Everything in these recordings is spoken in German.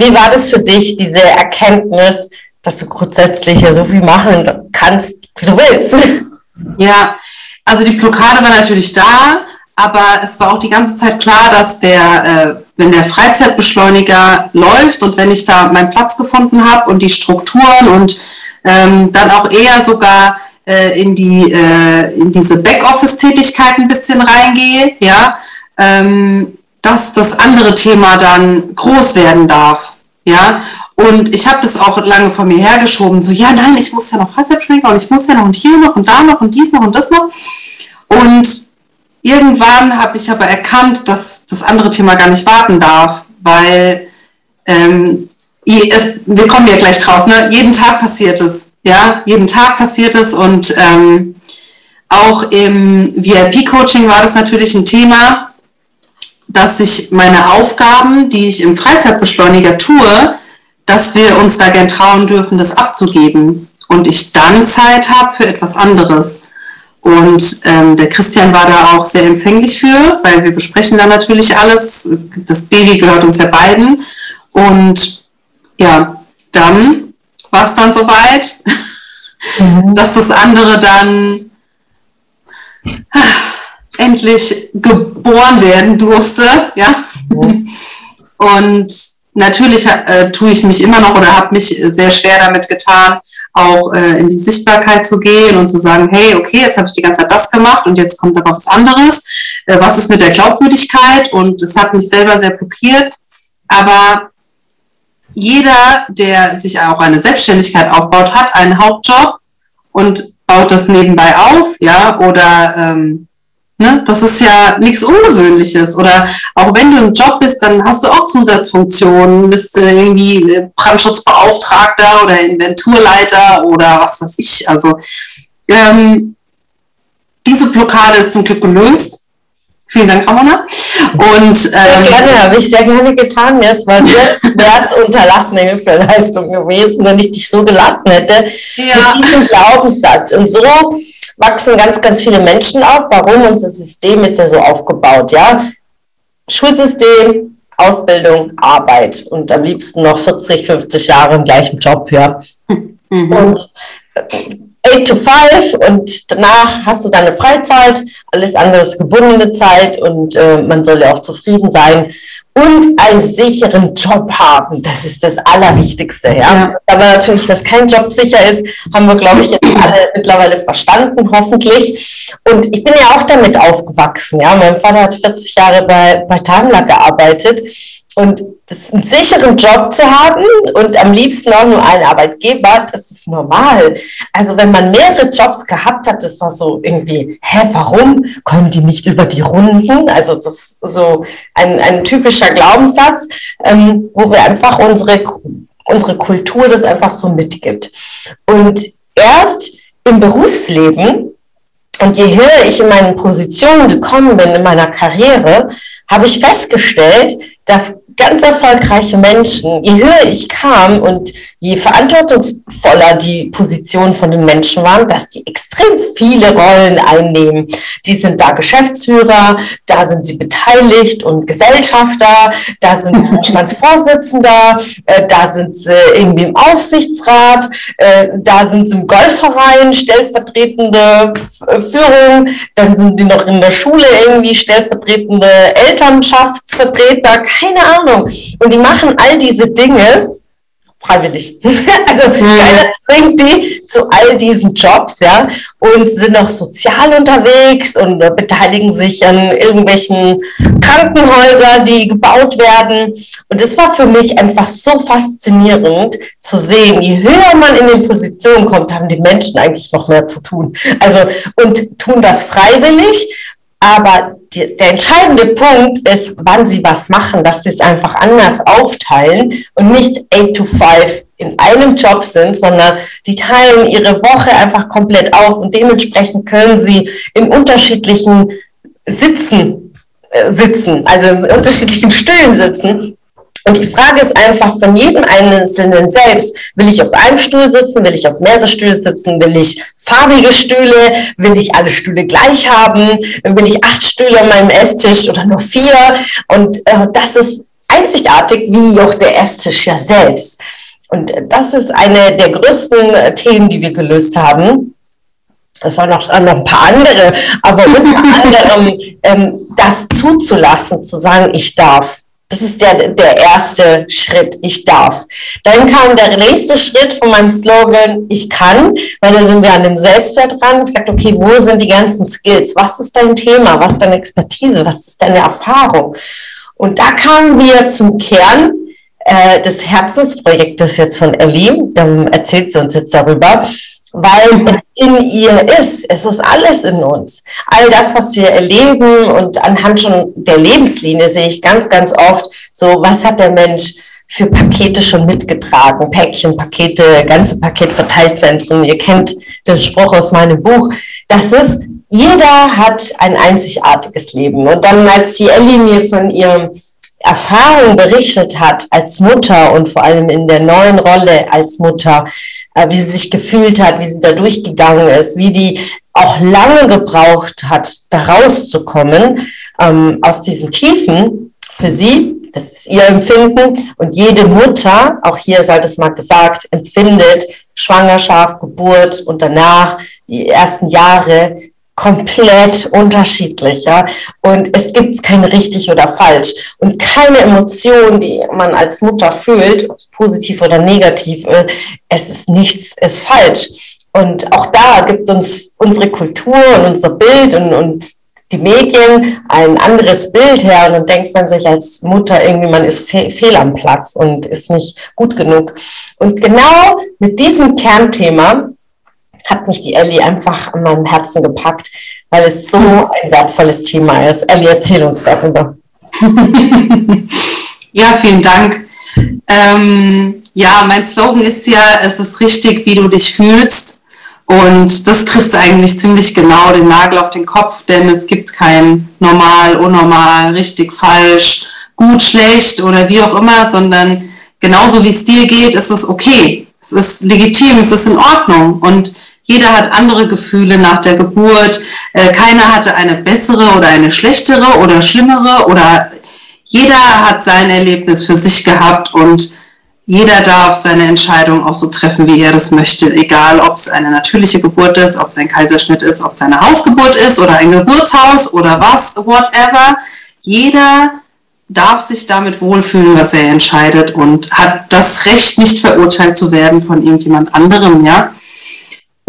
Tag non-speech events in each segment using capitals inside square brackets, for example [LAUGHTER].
Wie war das für dich, diese Erkenntnis, dass du grundsätzlich so viel machen kannst, wie du willst? Ja, also die Blockade war natürlich da, aber es war auch die ganze Zeit klar, dass der, äh, wenn der Freizeitbeschleuniger läuft und wenn ich da meinen Platz gefunden habe und die Strukturen und ähm, dann auch eher sogar äh, in, die, äh, in diese Backoffice-Tätigkeit ein bisschen reingehe, ja, ähm, dass das andere Thema dann groß werden darf. Ja, und ich habe das auch lange vor mir hergeschoben, so, ja, nein, ich muss ja noch Freizeitbeschleuniger und ich muss ja noch und hier noch und da noch und dies noch und das noch. Und irgendwann habe ich aber erkannt, dass das andere Thema gar nicht warten darf, weil ähm, es, wir kommen ja gleich drauf, ne? jeden Tag passiert es, ja, jeden Tag passiert es und ähm, auch im VIP-Coaching war das natürlich ein Thema, dass ich meine Aufgaben, die ich im Freizeitbeschleuniger tue, dass wir uns da gern trauen dürfen, das abzugeben und ich dann Zeit habe für etwas anderes. Und ähm, der Christian war da auch sehr empfänglich für, weil wir besprechen da natürlich alles. Das Baby gehört uns ja beiden. Und ja, dann war es dann soweit, mhm. [LAUGHS] dass das andere dann endlich geboren werden durfte. Ja. Mhm. Und natürlich äh, tue ich mich immer noch oder habe mich sehr schwer damit getan, auch äh, in die Sichtbarkeit zu gehen und zu sagen, hey, okay, jetzt habe ich die ganze Zeit das gemacht und jetzt kommt aber was anderes. Äh, was ist mit der Glaubwürdigkeit? Und es hat mich selber sehr blockiert. Aber jeder, der sich auch eine Selbstständigkeit aufbaut, hat einen Hauptjob und baut das nebenbei auf, ja, oder ähm, Ne? Das ist ja nichts Ungewöhnliches. Oder auch wenn du im Job bist, dann hast du auch Zusatzfunktionen, bist äh, irgendwie Brandschutzbeauftragter oder Inventurleiter oder was weiß ich. Also ähm, diese Blockade ist zum Glück gelöst. Vielen Dank, Ramona. Und, ähm, sehr gerne, habe ich sehr gerne getan. Es war sehr, [LAUGHS] sehr unterlassene Hilfeleistung gewesen, wenn ich dich so gelassen hätte. Ja. Mit diesem Glaubenssatz. Und so wachsen ganz, ganz viele Menschen auf. Warum? Unser System ist ja so aufgebaut, ja. Schulsystem, Ausbildung, Arbeit und am liebsten noch 40, 50 Jahre im gleichen Job, ja. Mhm. Und 8 to 5 und danach hast du deine Freizeit, alles andere ist gebundene Zeit und äh, man soll ja auch zufrieden sein und einen sicheren Job haben. Das ist das Allerwichtigste. Ja? ja. Aber natürlich, dass kein Job sicher ist, haben wir, glaube ich, alle mittlerweile verstanden, hoffentlich. Und ich bin ja auch damit aufgewachsen. Ja? Mein Vater hat 40 Jahre bei, bei Tagler gearbeitet und das, einen sicheren Job zu haben und am liebsten auch nur einen Arbeitgeber, das ist normal. Also wenn man mehrere Jobs gehabt hat, das war so irgendwie, hä, warum kommen die nicht über die Runden? Also das ist so ein, ein typischer Glaubenssatz, ähm, wo wir einfach unsere, unsere Kultur das einfach so mitgibt. Und erst im Berufsleben und je höher ich in meinen Positionen gekommen bin in meiner Karriere, habe ich festgestellt, dass ganz erfolgreiche Menschen, je höher ich kam und je verantwortungsvoller die Positionen von den Menschen waren, dass die extrem viele Rollen einnehmen. Die sind da Geschäftsführer, da sind sie beteiligt und Gesellschafter, da sind [LAUGHS] Vorstandsvorsitzender, äh, da sind sie irgendwie im Aufsichtsrat, äh, da sind sie im Golfverein, stellvertretende Führung, dann sind die noch in der Schule irgendwie stellvertretende Elternschaftsvertreter, keine Ahnung Ahnung. Und die machen all diese Dinge freiwillig. [LAUGHS] also mhm. keiner zwingt die zu all diesen Jobs, ja, und sind auch sozial unterwegs und beteiligen sich an irgendwelchen Krankenhäusern, die gebaut werden. Und es war für mich einfach so faszinierend zu sehen, je höher man in den Positionen kommt, haben die Menschen eigentlich noch mehr zu tun. Also und tun das freiwillig, aber die, der entscheidende Punkt ist, wann sie was machen, dass sie es einfach anders aufteilen und nicht 8 to 5 in einem Job sind, sondern die teilen ihre Woche einfach komplett auf und dementsprechend können sie in unterschiedlichen Sitzen äh, sitzen, also in unterschiedlichen Stühlen sitzen und die Frage ist einfach von jedem Einzelnen selbst, will ich auf einem Stuhl sitzen, will ich auf mehrere Stühle sitzen, will ich farbige Stühle, will ich alle Stühle gleich haben, will ich acht Stühle an meinem Esstisch oder nur vier. Und äh, das ist einzigartig wie auch der Esstisch ja selbst. Und das ist eine der größten äh, Themen, die wir gelöst haben. Es waren noch, noch ein paar andere, aber unter [LAUGHS] anderem ähm, das zuzulassen, zu sagen, ich darf. Das ist der, der erste Schritt, ich darf. Dann kam der nächste Schritt von meinem Slogan, ich kann, weil da sind wir an dem Selbstwert dran. Ich gesagt, okay, wo sind die ganzen Skills? Was ist dein Thema? Was ist deine Expertise? Was ist deine Erfahrung? Und da kamen wir zum Kern äh, des Herzensprojektes jetzt von Ellie. Dann erzählt sie uns jetzt darüber weil es in ihr ist. Es ist alles in uns. All das, was wir erleben und anhand schon der Lebenslinie sehe ich ganz, ganz oft so, was hat der Mensch für Pakete schon mitgetragen? Päckchen, Pakete, ganze Paketverteilzentren. Ihr kennt den Spruch aus meinem Buch. Das ist, jeder hat ein einzigartiges Leben. Und dann, als die Ellie mir von ihrem Erfahrung berichtet hat als Mutter und vor allem in der neuen Rolle als Mutter, wie sie sich gefühlt hat, wie sie da durchgegangen ist, wie die auch lange gebraucht hat, da rauszukommen ähm, aus diesen Tiefen für sie. Das ist ihr Empfinden. Und jede Mutter, auch hier sei das mal gesagt, empfindet Schwangerschaft, Geburt und danach die ersten Jahre komplett unterschiedlich, ja. Und es gibt kein richtig oder falsch. Und keine Emotion, die man als Mutter fühlt, positiv oder negativ, äh, es ist nichts, ist falsch. Und auch da gibt uns unsere Kultur und unser Bild und, und die Medien ein anderes Bild her und dann denkt man sich als Mutter irgendwie, man ist fe fehl am Platz und ist nicht gut genug. Und genau mit diesem Kernthema hat mich die Ellie einfach an meinem Herzen gepackt, weil es so ein wertvolles Thema ist. Ellie, erzähl uns darüber. [LAUGHS] ja, vielen Dank. Ähm, ja, mein Slogan ist ja, es ist richtig, wie du dich fühlst. Und das trifft eigentlich ziemlich genau den Nagel auf den Kopf, denn es gibt kein normal, unnormal, richtig, falsch, gut, schlecht oder wie auch immer, sondern genauso wie es dir geht, ist es okay. Es ist legitim, es ist in Ordnung. Und jeder hat andere Gefühle nach der Geburt. Äh, keiner hatte eine bessere oder eine schlechtere oder schlimmere oder jeder hat sein Erlebnis für sich gehabt und jeder darf seine Entscheidung auch so treffen, wie er das möchte, egal ob es eine natürliche Geburt ist, ob es ein Kaiserschnitt ist, ob es eine Hausgeburt ist oder ein Geburtshaus oder was, whatever. Jeder darf sich damit wohlfühlen, was er entscheidet und hat das Recht, nicht verurteilt zu werden von irgendjemand anderem, ja.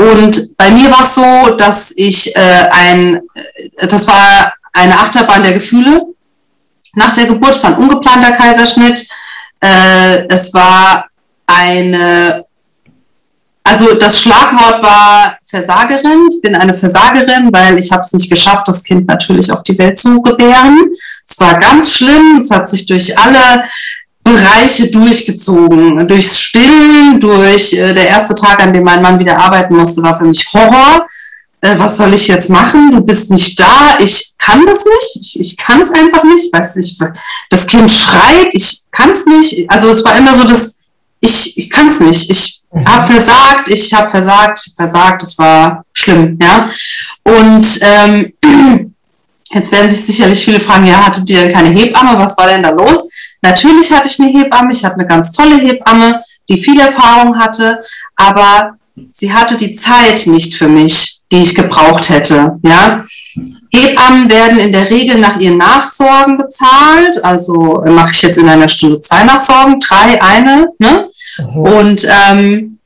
Und bei mir war es so, dass ich äh, ein, äh, das war eine Achterbahn der Gefühle. Nach der Geburt, es war ein ungeplanter Kaiserschnitt. Äh, es war eine, also das Schlagwort war Versagerin. Ich bin eine Versagerin, weil ich habe es nicht geschafft, das Kind natürlich auf die Welt zu gebären. Es war ganz schlimm. Es hat sich durch alle Bereiche durchgezogen. Durchs Stillen, durch äh, der erste Tag, an dem mein Mann wieder arbeiten musste, war für mich Horror. Äh, was soll ich jetzt machen? Du bist nicht da. Ich kann das nicht. Ich, ich kann es einfach nicht. Weiß nicht. Das Kind schreit. Ich kann es nicht. Also es war immer so, dass ich, ich kann es nicht. Ich mhm. habe versagt. Ich habe versagt. Ich habe versagt. Es war schlimm. Ja. Und ähm, [CLEARS THROAT] Jetzt werden sich sicherlich viele fragen, ja, hattet ihr denn keine Hebamme? Was war denn da los? Natürlich hatte ich eine Hebamme. Ich hatte eine ganz tolle Hebamme, die viel Erfahrung hatte, aber sie hatte die Zeit nicht für mich, die ich gebraucht hätte. Ja? Hebammen werden in der Regel nach ihren Nachsorgen bezahlt. Also mache ich jetzt in einer Stunde zwei Nachsorgen, drei, eine. Ne? Mhm. Und ähm,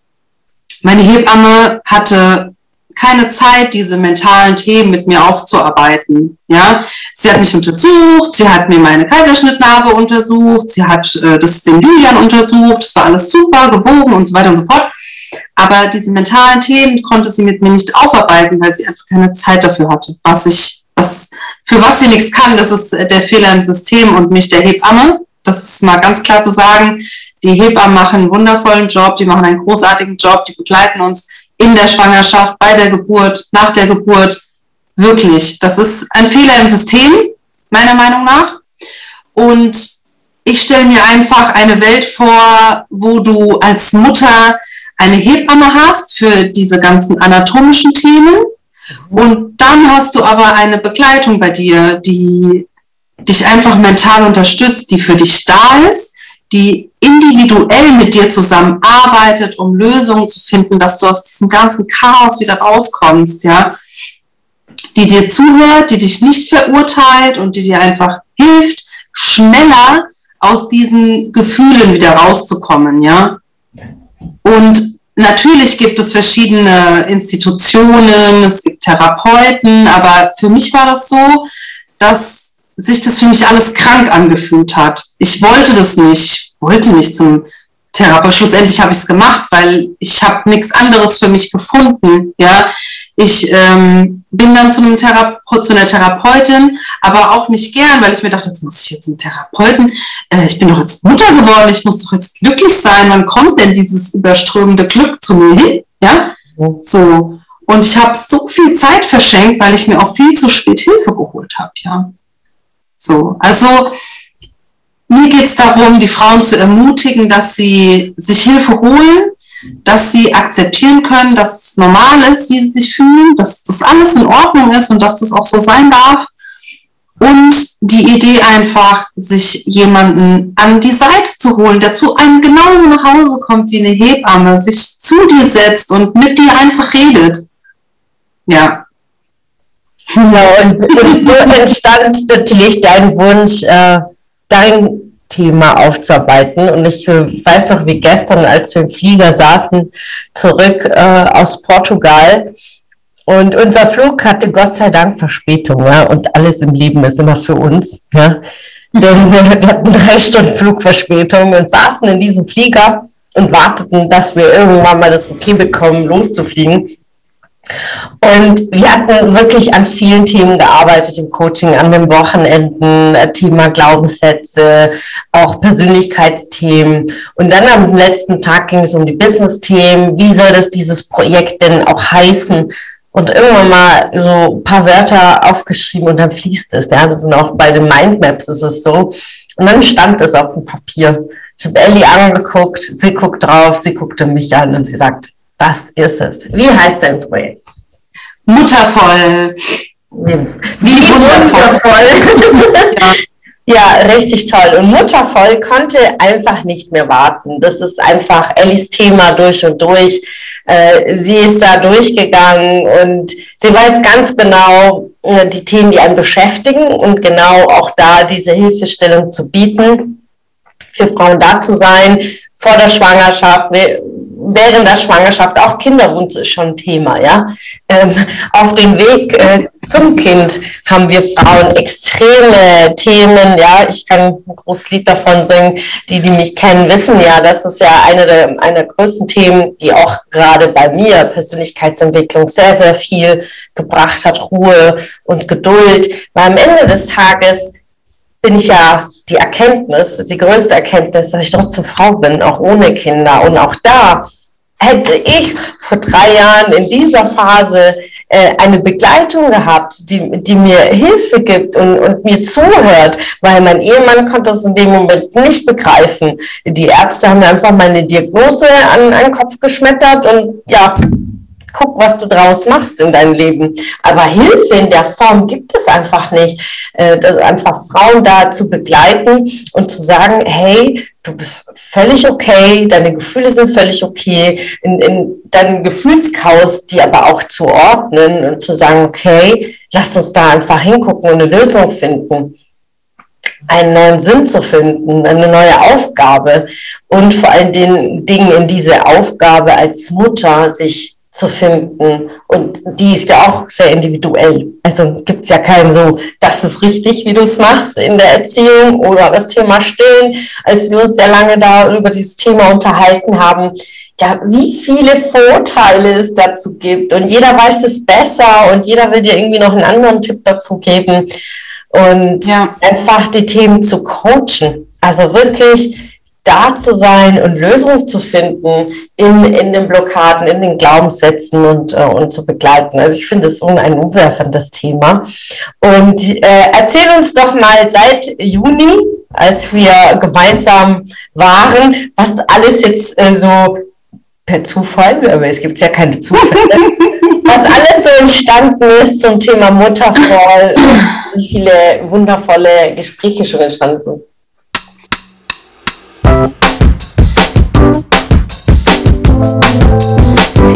meine Hebamme hatte keine Zeit, diese mentalen Themen mit mir aufzuarbeiten. Ja, sie hat mich untersucht, sie hat mir meine Kaiserschnittnarbe untersucht, sie hat äh, das den Julian untersucht, es war alles super, gewogen und so weiter und so fort. Aber diese mentalen Themen konnte sie mit mir nicht aufarbeiten, weil sie einfach keine Zeit dafür hatte, was ich was, für was sie nichts kann, das ist der Fehler im System und nicht der Hebamme. Das ist mal ganz klar zu sagen. Die Hebammen machen einen wundervollen Job, die machen einen großartigen Job, die begleiten uns in der Schwangerschaft, bei der Geburt, nach der Geburt. Wirklich. Das ist ein Fehler im System, meiner Meinung nach. Und ich stelle mir einfach eine Welt vor, wo du als Mutter eine Hebamme hast für diese ganzen anatomischen Themen. Und dann hast du aber eine Begleitung bei dir, die dich einfach mental unterstützt, die für dich da ist, die individuell mit dir zusammenarbeitet, um Lösungen zu finden, dass du aus diesem ganzen Chaos wieder rauskommst, ja, die dir zuhört, die dich nicht verurteilt und die dir einfach hilft, schneller aus diesen Gefühlen wieder rauszukommen, ja. Und natürlich gibt es verschiedene Institutionen, es gibt Therapeuten, aber für mich war das so, dass sich das für mich alles krank angefühlt hat. Ich wollte das nicht. Ich wollte nicht zum Therapeut. Schlussendlich habe ich es gemacht, weil ich habe nichts anderes für mich gefunden. Ja, ich ähm, bin dann zum Therapeut, zu einer Therapeutin, aber auch nicht gern, weil ich mir dachte, jetzt muss ich jetzt einen Therapeuten. Äh, ich bin doch jetzt Mutter geworden, ich muss doch jetzt glücklich sein. Wann kommt denn dieses überströmende Glück zu mir hin? Ja, so. Und ich habe so viel Zeit verschenkt, weil ich mir auch viel zu spät Hilfe geholt habe. Ja, so. Also mir geht es darum, die Frauen zu ermutigen, dass sie sich Hilfe holen, dass sie akzeptieren können, dass es normal ist, wie sie sich fühlen, dass das alles in Ordnung ist und dass das auch so sein darf. Und die Idee einfach, sich jemanden an die Seite zu holen, der zu einem genauso nach Hause kommt wie eine Hebamme, sich zu dir setzt und mit dir einfach redet. Ja. Genau, und, und so entstand natürlich dein Wunsch, äh, dein Thema aufzuarbeiten. Und ich weiß noch, wie gestern, als wir im Flieger saßen, zurück äh, aus Portugal. Und unser Flug hatte Gott sei Dank Verspätung, ja. Und alles im Leben ist immer für uns, ja. Denn [LAUGHS] wir hatten drei Stunden Flugverspätung und saßen in diesem Flieger und warteten, dass wir irgendwann mal das Okay bekommen, loszufliegen. Und wir hatten wirklich an vielen Themen gearbeitet im Coaching, an den Wochenenden, äh, Thema Glaubenssätze, auch Persönlichkeitsthemen. Und dann am letzten Tag ging es um die Business-Themen. Wie soll das dieses Projekt denn auch heißen? Und irgendwann mal so ein paar Wörter aufgeschrieben und dann fließt es. Ja, das sind auch bei den Mindmaps ist es so. Und dann stand es auf dem Papier. Ich habe Ellie angeguckt, sie guckt drauf, sie guckte mich an und sie sagt, das ist es. Wie heißt dein Projekt? Muttervoll. Wie, wie wundervoll. [LAUGHS] ja. ja, richtig toll. Und Muttervoll konnte einfach nicht mehr warten. Das ist einfach Ellis Thema durch und durch. Äh, sie ist da durchgegangen und sie weiß ganz genau äh, die Themen, die einen beschäftigen und genau auch da diese Hilfestellung zu bieten, für Frauen da zu sein, vor der Schwangerschaft, während der Schwangerschaft, auch Kinderwunsch ist schon Thema, ja. Ähm, auf dem Weg äh, zum Kind haben wir Frauen extreme Themen, ja. Ich kann ein großes Lied davon singen. Die, die mich kennen, wissen ja, das ist ja eine der, einer der größten Themen, die auch gerade bei mir Persönlichkeitsentwicklung sehr, sehr viel gebracht hat, Ruhe und Geduld. Weil am Ende des Tages bin ich ja die Erkenntnis, die größte Erkenntnis, dass ich trotzdem Frau bin, auch ohne Kinder. Und auch da hätte ich vor drei Jahren in dieser Phase äh, eine Begleitung gehabt, die, die mir Hilfe gibt und, und mir zuhört, weil mein Ehemann konnte das in dem Moment nicht begreifen. Die Ärzte haben mir einfach meine Diagnose an, an den Kopf geschmettert und ja, guck, was du draus machst in deinem Leben. Aber Hilfe in der Form gibt es einfach nicht. Äh, das einfach Frauen da zu begleiten und zu sagen, hey, du bist völlig okay, deine Gefühle sind völlig okay, in, in deinem Gefühlschaos, die aber auch zu ordnen und zu sagen, okay, lass uns da einfach hingucken und eine Lösung finden einen neuen Sinn zu finden, eine neue Aufgabe und vor allen Dingen in diese Aufgabe als Mutter sich zu finden. Und die ist ja auch sehr individuell. Also gibt es ja keinen so, das ist richtig, wie du es machst in der Erziehung oder das Thema Stillen. Als wir uns sehr lange da über dieses Thema unterhalten haben, ja, wie viele Vorteile es dazu gibt. Und jeder weiß es besser und jeder will dir irgendwie noch einen anderen Tipp dazu geben. Und ja. einfach die Themen zu coachen. Also wirklich da zu sein und Lösungen zu finden in, in den Blockaden, in den Glaubenssätzen und, äh, und zu begleiten. Also ich finde es so ein umwerfendes Thema. Und äh, erzähl uns doch mal seit Juni, als wir gemeinsam waren, was alles jetzt äh, so per Zufall, aber es gibt ja keine Zufälle, [LAUGHS] was alles so entstanden ist zum Thema Mutterfall, wie viele wundervolle Gespräche schon entstanden sind.